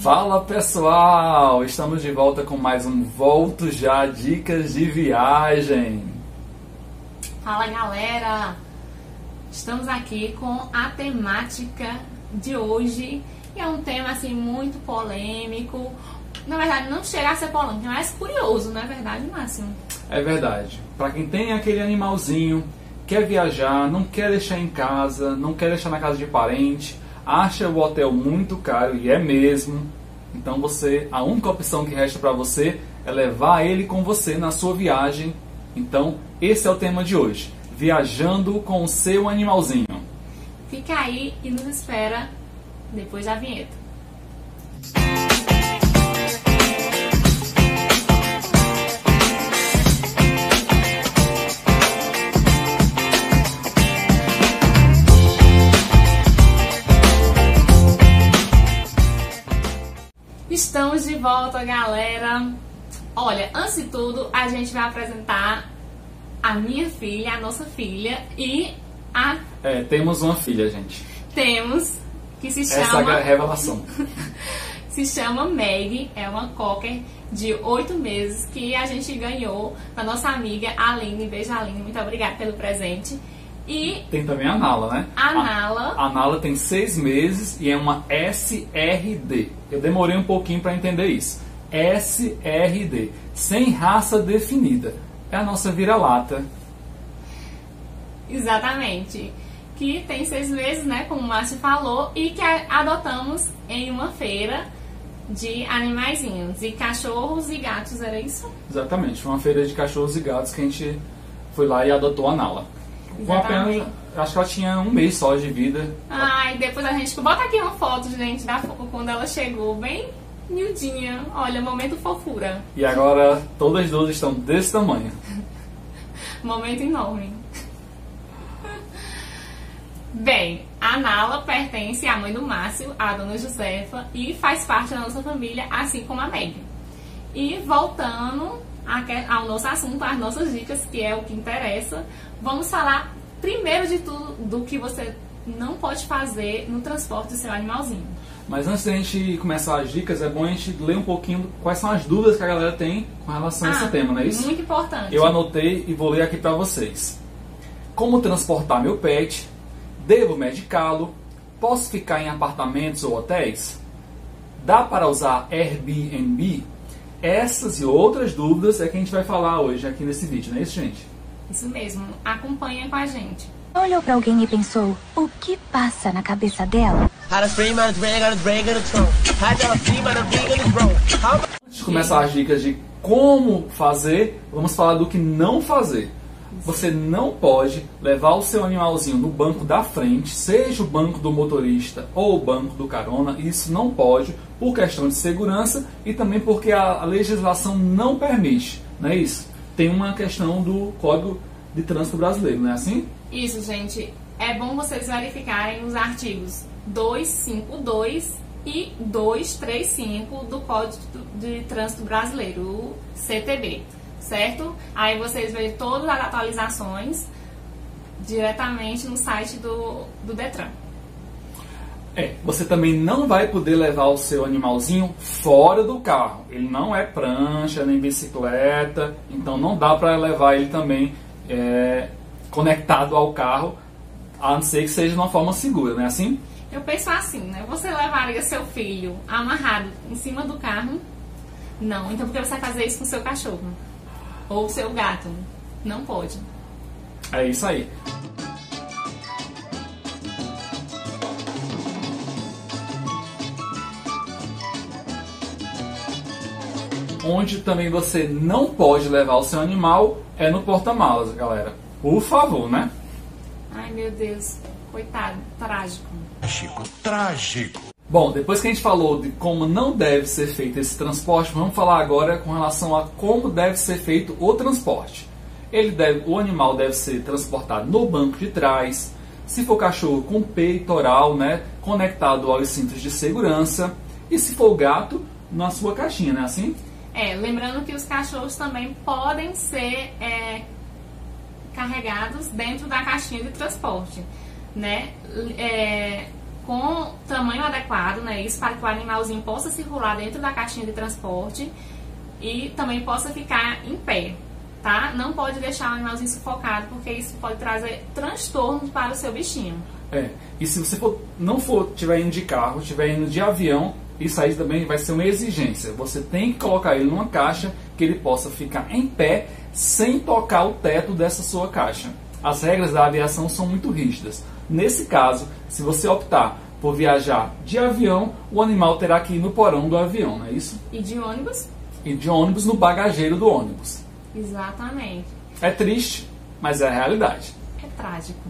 Fala pessoal, estamos de volta com mais um Volto Já Dicas de Viagem. Fala galera, estamos aqui com a temática de hoje e é um tema assim muito polêmico. Na verdade, não chega a ser polêmico, é mais curioso, não é verdade, Máximo? É verdade. Para quem tem aquele animalzinho, quer viajar, não quer deixar em casa, não quer deixar na casa de parente, acha o hotel muito caro e é mesmo. Então você, a única opção que resta para você é levar ele com você na sua viagem. Então, esse é o tema de hoje. Viajando com o seu animalzinho. Fica aí e nos espera depois da vinheta. Volta, galera. Olha, antes de tudo, a gente vai apresentar a minha filha, a nossa filha e a É, temos uma filha, gente. temos que se Essa é chama a revelação. se chama Meg, é uma cocker de oito meses que a gente ganhou da nossa amiga Aline. Beijo, Aline, muito obrigada pelo presente. E Tem também a Nala, né? a Nala, A Nala tem seis meses e é uma SRD. Eu demorei um pouquinho para entender isso. SRD, sem raça definida. É a nossa vira-lata. exatamente, que tem seis meses, né, como o Márcio falou, e que a- adotamos em uma feira de animaizinhos, e cachorros e gatos, era isso? Exatamente, foi uma feira de cachorros e gatos que a gente foi lá e adotou a Nala. Com apenas, acho que ela tinha um mês só de vida. Ai, depois a gente bota aqui uma foto, gente, da quando ela chegou, bem miudinha. Olha, momento fofura. E agora todas duas estão desse tamanho. Momento enorme. Bem, a Nala pertence à mãe do Márcio, a dona Josefa, e faz parte da nossa família, assim como a Meg. E voltando ao nosso assunto, às nossas dicas, que é o que interessa, vamos falar primeiro de tudo do que você não pode fazer no transporte do seu animalzinho. Mas antes da gente começar as dicas, é bom a gente ler um pouquinho quais são as dúvidas que a galera tem com relação a esse Ah, tema, não é isso? Muito importante. Eu anotei e vou ler aqui para vocês. Como transportar meu pet? Devo medicá-lo? Posso ficar em apartamentos ou hotéis? Dá para usar Airbnb? Essas e outras dúvidas é que a gente vai falar hoje aqui nesse vídeo, não é isso, gente? Isso mesmo, acompanha com a gente. Olhou pra alguém e pensou: o que passa na cabeça dela? Antes de começar as dicas de como fazer, vamos falar do que não fazer. Você não pode levar o seu animalzinho no banco da frente, seja o banco do motorista ou o banco do carona. Isso não pode por questão de segurança e também porque a, a legislação não permite, não é isso? Tem uma questão do Código de Trânsito Brasileiro, não é assim? Isso, gente. É bom vocês verificarem os artigos 252 e 235 do Código de Trânsito Brasileiro, o CTB, certo? Aí vocês veem todas as atualizações diretamente no site do, do Detran. É, você também não vai poder levar o seu animalzinho fora do carro. Ele não é prancha nem bicicleta, então não dá para levar ele também é, conectado ao carro, a não ser que seja de uma forma segura, não é assim? Eu penso assim, né? Você levaria seu filho amarrado em cima do carro? Não. Então por que você vai fazer isso com seu cachorro? Ou seu gato? Não pode. É isso aí. Onde também você não pode levar o seu animal é no porta-malas, galera. Por favor, né? Ai meu Deus, coitado, trágico. Trágico, trágico. Bom, depois que a gente falou de como não deve ser feito esse transporte, vamos falar agora com relação a como deve ser feito o transporte. Ele deve, o animal deve ser transportado no banco de trás, se for cachorro com peitoral, né, conectado aos cintos de segurança, e se for gato, na sua caixinha, né, assim? É, lembrando que os cachorros também podem ser é, carregados dentro da caixinha de transporte, né? É, com tamanho adequado, né? Isso para que o animalzinho possa circular dentro da caixinha de transporte e também possa ficar em pé, tá? Não pode deixar o animalzinho sufocado, porque isso pode trazer transtornos para o seu bichinho. É. E se você for, não for tiver indo de carro, estiver indo de avião, isso aí também vai ser uma exigência. Você tem que colocar ele numa caixa que ele possa ficar em pé sem tocar o teto dessa sua caixa. As regras da aviação são muito rígidas. Nesse caso, se você optar por viajar de avião, o animal terá que ir no porão do avião, não é isso? E de ônibus? E de ônibus no bagageiro do ônibus. Exatamente. É triste, mas é a realidade. É trágico.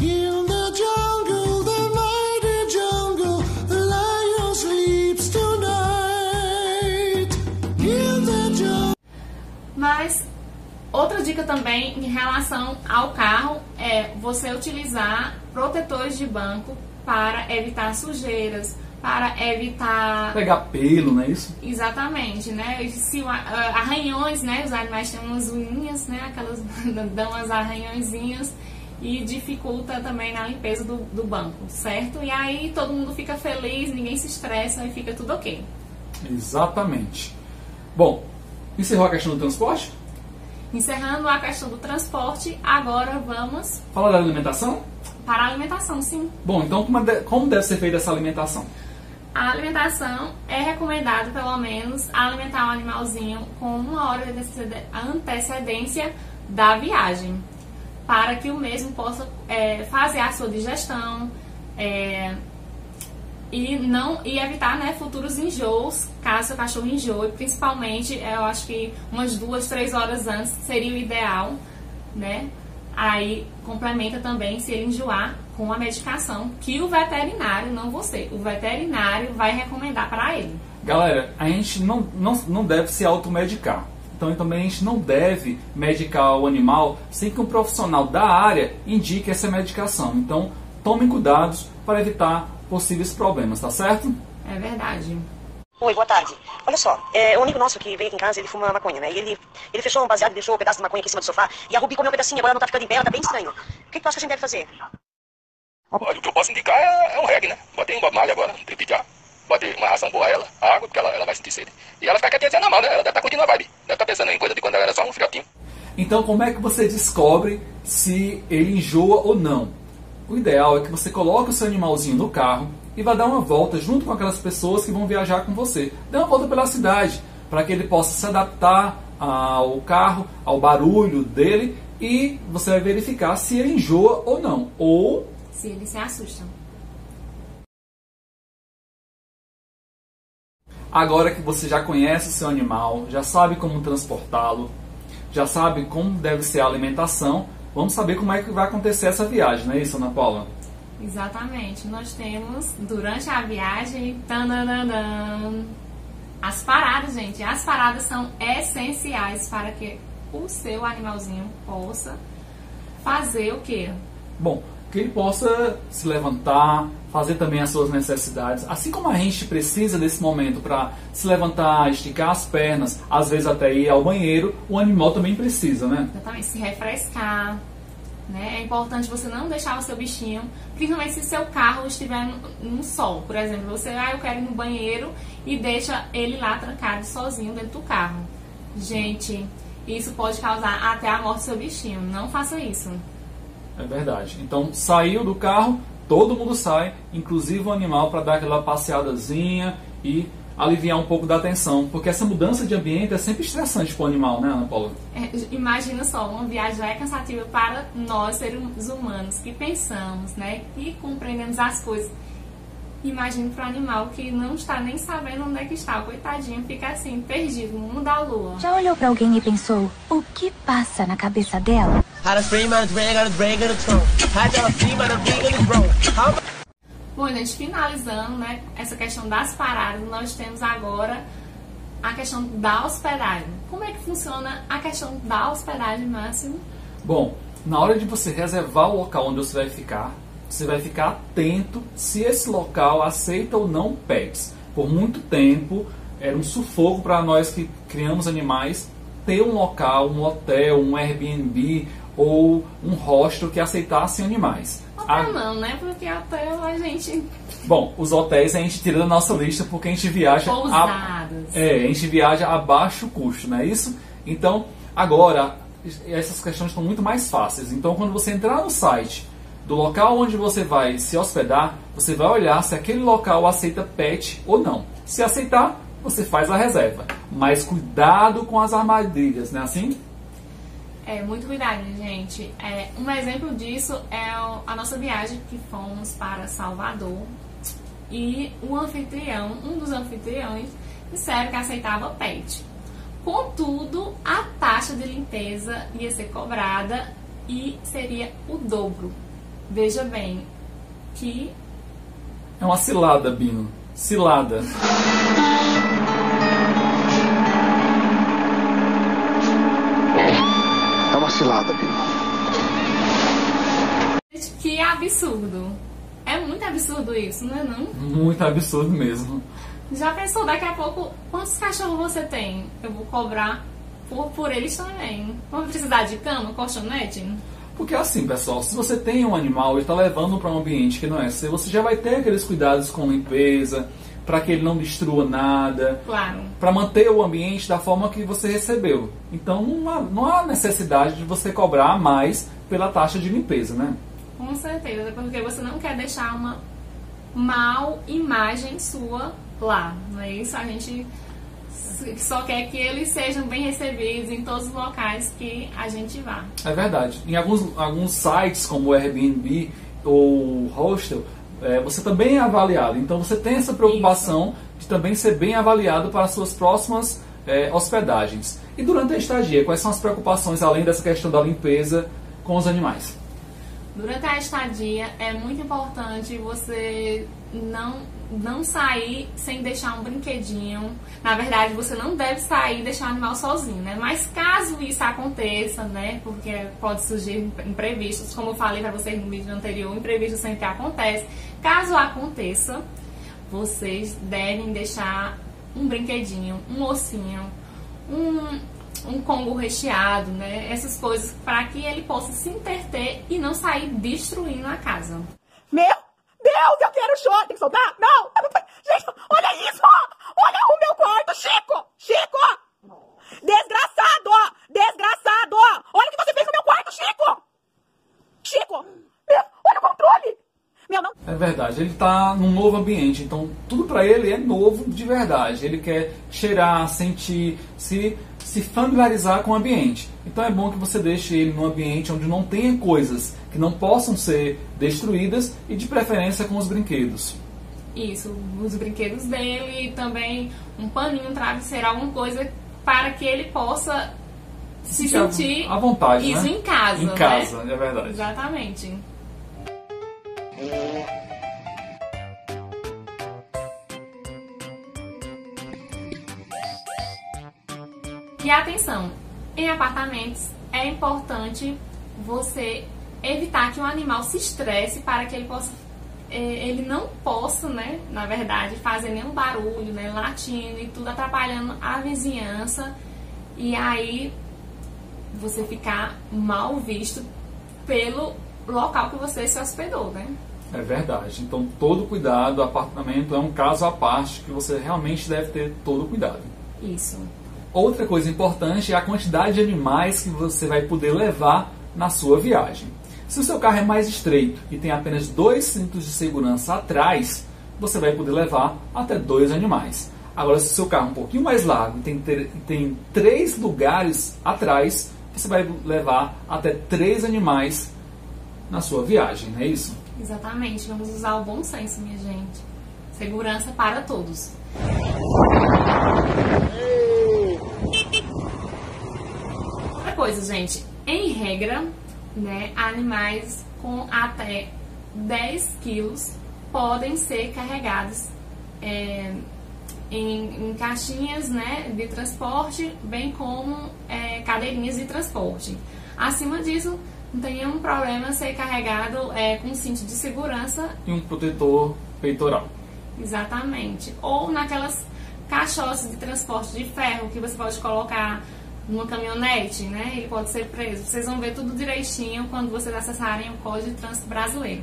In the jungle, the Mas outra dica também em relação ao carro é você utilizar protetores de banco para evitar sujeiras, para evitar Pegar pelo, não é isso? Exatamente, né? Se arranhões, né? Os animais têm umas unhinhas, né? Aquelas dão umas arranhõezinhas e dificulta também na limpeza do, do banco, certo? E aí todo mundo fica feliz, ninguém se estressa e fica tudo ok. Exatamente. Bom, encerrou a questão do transporte? Encerrando a questão do transporte, agora vamos Fala da alimentação? para a alimentação, sim. Bom, então como de- como deve ser feita essa alimentação? A alimentação é recomendado, pelo menos, alimentar o animalzinho com uma hora de antecedência da viagem, para que o mesmo possa é, fazer a sua digestão é, e não e evitar né, futuros enjoos, caso seu cachorro enjoe, principalmente eu acho que umas duas, três horas antes seria o ideal, né? Aí complementa também se ele enjoar com a medicação que o veterinário, não você, o veterinário vai recomendar para ele. Galera, a gente não, não, não deve se automedicar. Então também a gente não deve medicar o animal sem que um profissional da área indique essa medicação. Então tomem cuidados para evitar possíveis problemas, tá certo? É verdade. Oi, boa tarde. Olha só, é, um amigo nosso que veio aqui em casa, ele fuma maconha, né? E ele, ele fechou um baseado e deixou um pedaço de maconha aqui em cima do sofá. E a Rubi comeu um pedacinho, agora ela não tá ficando em pé, ela tá bem estranho. O que, que tu acha que a gente deve fazer? Olha, o que eu posso indicar é, é um reggae, né? Botei um Bob Marley agora, um tripé já. Botei uma ração boa a ela, a água, porque ela, ela vai sentir sede. E ela fica quietinha na mão, né? Ela deve estar curtindo a vibe. Deve estar pensando em coisa de quando ela era só um filhotinho. Então como é que você descobre se ele enjoa ou não? O ideal é que você coloque o seu animalzinho no carro e vá dar uma volta junto com aquelas pessoas que vão viajar com você. Dê uma volta pela cidade para que ele possa se adaptar ao carro, ao barulho dele e você vai verificar se ele enjoa ou não. Ou Se eles se assustam. agora que você já conhece o seu animal, já sabe como transportá-lo, já sabe como deve ser a alimentação, vamos saber como é que vai acontecer essa viagem, não é isso, Ana Paula? Exatamente. Nós temos, durante a viagem, tananana, as paradas, gente. As paradas são essenciais para que o seu animalzinho possa fazer o quê? Bom, que ele possa se levantar, fazer também as suas necessidades. Assim como a gente precisa desse momento para se levantar, esticar as pernas, às vezes até ir ao banheiro, o animal também precisa, né? Exatamente, se refrescar. Né? É importante você não deixar o seu bichinho, principalmente se seu carro estiver no, no sol. Por exemplo, você, ah, eu quero ir no banheiro e deixa ele lá trancado sozinho dentro do carro. Gente, isso pode causar até a morte do seu bichinho. Não faça isso. É verdade. Então, saiu do carro, todo mundo sai, inclusive o animal, para dar aquela passeadazinha e aliviar um pouco da tensão. Porque essa mudança de ambiente é sempre estressante para o animal, né, Ana Paula? É, imagina só, uma viagem já é cansativa para nós, seres humanos, que pensamos, né? E compreendemos as coisas. Imagina para o animal que não está nem sabendo onde é que está. Coitadinho fica assim, perdido no mundo da lua. Já olhou pra alguém e pensou o que passa na cabeça dela? Bom, gente, finalizando, né, essa questão das paradas, nós temos agora a questão da hospedagem. Como é que funciona a questão da hospedagem, Máximo? Bom, na hora de você reservar o local onde você vai ficar, você vai ficar atento se esse local aceita ou não pets. Por muito tempo era um sufoco para nós que criamos animais ter um local, um hotel, um Airbnb ou um hostel que aceitassem animais. Hotel Ah. não, né? Porque hotel a gente. Bom, os hotéis a gente tira da nossa lista porque a gente viaja a, Pousadas. é, a gente viaja a baixo custo, não é isso? Então, agora essas questões estão muito mais fáceis. Então, quando você entrar no site do local onde você vai se hospedar, você vai olhar se aquele local aceita pet ou não. Se aceitar, você faz a reserva. Mas cuidado com as armadilhas, não é assim? É, muito cuidado, gente. É, um exemplo disso é a nossa viagem que fomos para Salvador e o anfitrião, um dos anfitriões, disseram que aceitava pet. Contudo, a taxa de limpeza ia ser cobrada e seria o dobro. Veja bem que É uma cilada, Bino. Cilada. absurdo. É muito absurdo isso, não é não? Muito absurdo mesmo. Já pensou daqui a pouco quantos cachorros você tem? Eu vou cobrar por, por eles também. Vamos precisar de cama, colchonete? Porque assim, pessoal, se você tem um animal e está levando para um ambiente que não é seu, você já vai ter aqueles cuidados com limpeza, para que ele não destrua nada, Claro. para manter o ambiente da forma que você recebeu. Então não há, não há necessidade de você cobrar mais pela taxa de limpeza, né? Com certeza, porque você não quer deixar uma mal imagem sua lá, não é isso? A gente só quer que eles sejam bem recebidos em todos os locais que a gente vá. É verdade. Em alguns, alguns sites, como o Airbnb ou Hostel, é, você também é avaliado. Então você tem essa preocupação de também ser bem avaliado para as suas próximas é, hospedagens. E durante a estadia, quais são as preocupações, além dessa questão da limpeza com os animais? Durante a estadia é muito importante você não, não sair sem deixar um brinquedinho. Na verdade, você não deve sair e deixar o animal sozinho, né? Mas caso isso aconteça, né? Porque pode surgir imprevistos, como eu falei para vocês no vídeo anterior, imprevisto sempre acontece. Caso aconteça, vocês devem deixar um brinquedinho, um ossinho, um, um congo recheado, né? Essas coisas para que ele possa se interter e não sair destruindo a casa. Meu Deus, eu quero chorar. Tem que soltar? Não! Gente, olha isso! Olha o meu quarto, Chico! Chico! Desgraçado! Desgraçado! Olha o que você fez no meu quarto, Chico! Chico! Meu, olha o controle! Meu, não... É verdade, ele está num novo ambiente, então tudo para ele é novo de verdade. Ele quer cheirar, sentir, se, se familiarizar com o ambiente. Então é bom que você deixe ele num ambiente onde não tenha coisas que não possam ser destruídas e de preferência com os brinquedos. Isso, os brinquedos dele e também um paninho, um travesseiro, alguma coisa para que ele possa se à- sentir à vontade, isso né? em casa. Em né? casa, é verdade. Exatamente. E atenção, em apartamentos é importante você evitar que o animal se estresse para que ele possa eh, ele não possa, né, na verdade, fazer nenhum barulho, né, latindo e tudo atrapalhando a vizinhança e aí você ficar mal visto pelo local que você se hospedou, né? É verdade. Então todo cuidado, apartamento é um caso à parte que você realmente deve ter todo cuidado. Isso. Outra coisa importante é a quantidade de animais que você vai poder levar na sua viagem. Se o seu carro é mais estreito e tem apenas dois cintos de segurança atrás, você vai poder levar até dois animais. Agora, se o seu carro é um pouquinho mais largo e tem, tem três lugares atrás, você vai levar até três animais na sua viagem, não é isso? Exatamente. Vamos usar o bom senso, minha gente. Segurança para todos. Outra coisa, gente. Em regra, né, animais com até 10 quilos podem ser carregados é, em, em caixinhas né, de transporte, bem como é, cadeirinhas de transporte. Acima disso, não tem nenhum problema ser carregado é, com cinto de segurança E um protetor peitoral. Exatamente. Ou naquelas caixotes de transporte de ferro que você pode colocar numa caminhonete, né? Ele pode ser preso. Vocês vão ver tudo direitinho quando vocês acessarem o Código de Trânsito Brasileiro.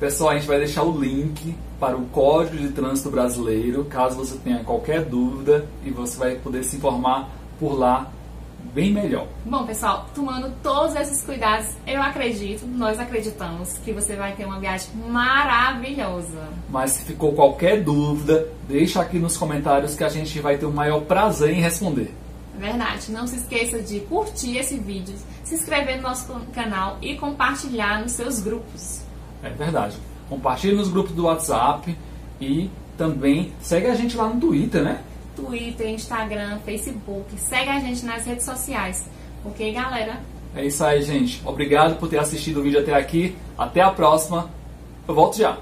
Pessoal, a gente vai deixar o link para o Código de Trânsito Brasileiro, caso você tenha qualquer dúvida e você vai poder se informar por lá bem melhor. Bom, pessoal, tomando todos esses cuidados, eu acredito, nós acreditamos que você vai ter uma viagem maravilhosa. Mas se ficou qualquer dúvida, deixa aqui nos comentários que a gente vai ter o maior prazer em responder. É verdade. Não se esqueça de curtir esse vídeo, se inscrever no nosso canal e compartilhar nos seus grupos. É verdade. Compartilhe nos grupos do WhatsApp e também segue a gente lá no Twitter, né? Twitter, Instagram, Facebook. Segue a gente nas redes sociais. Ok, galera? É isso aí, gente. Obrigado por ter assistido o vídeo até aqui. Até a próxima. Eu volto já.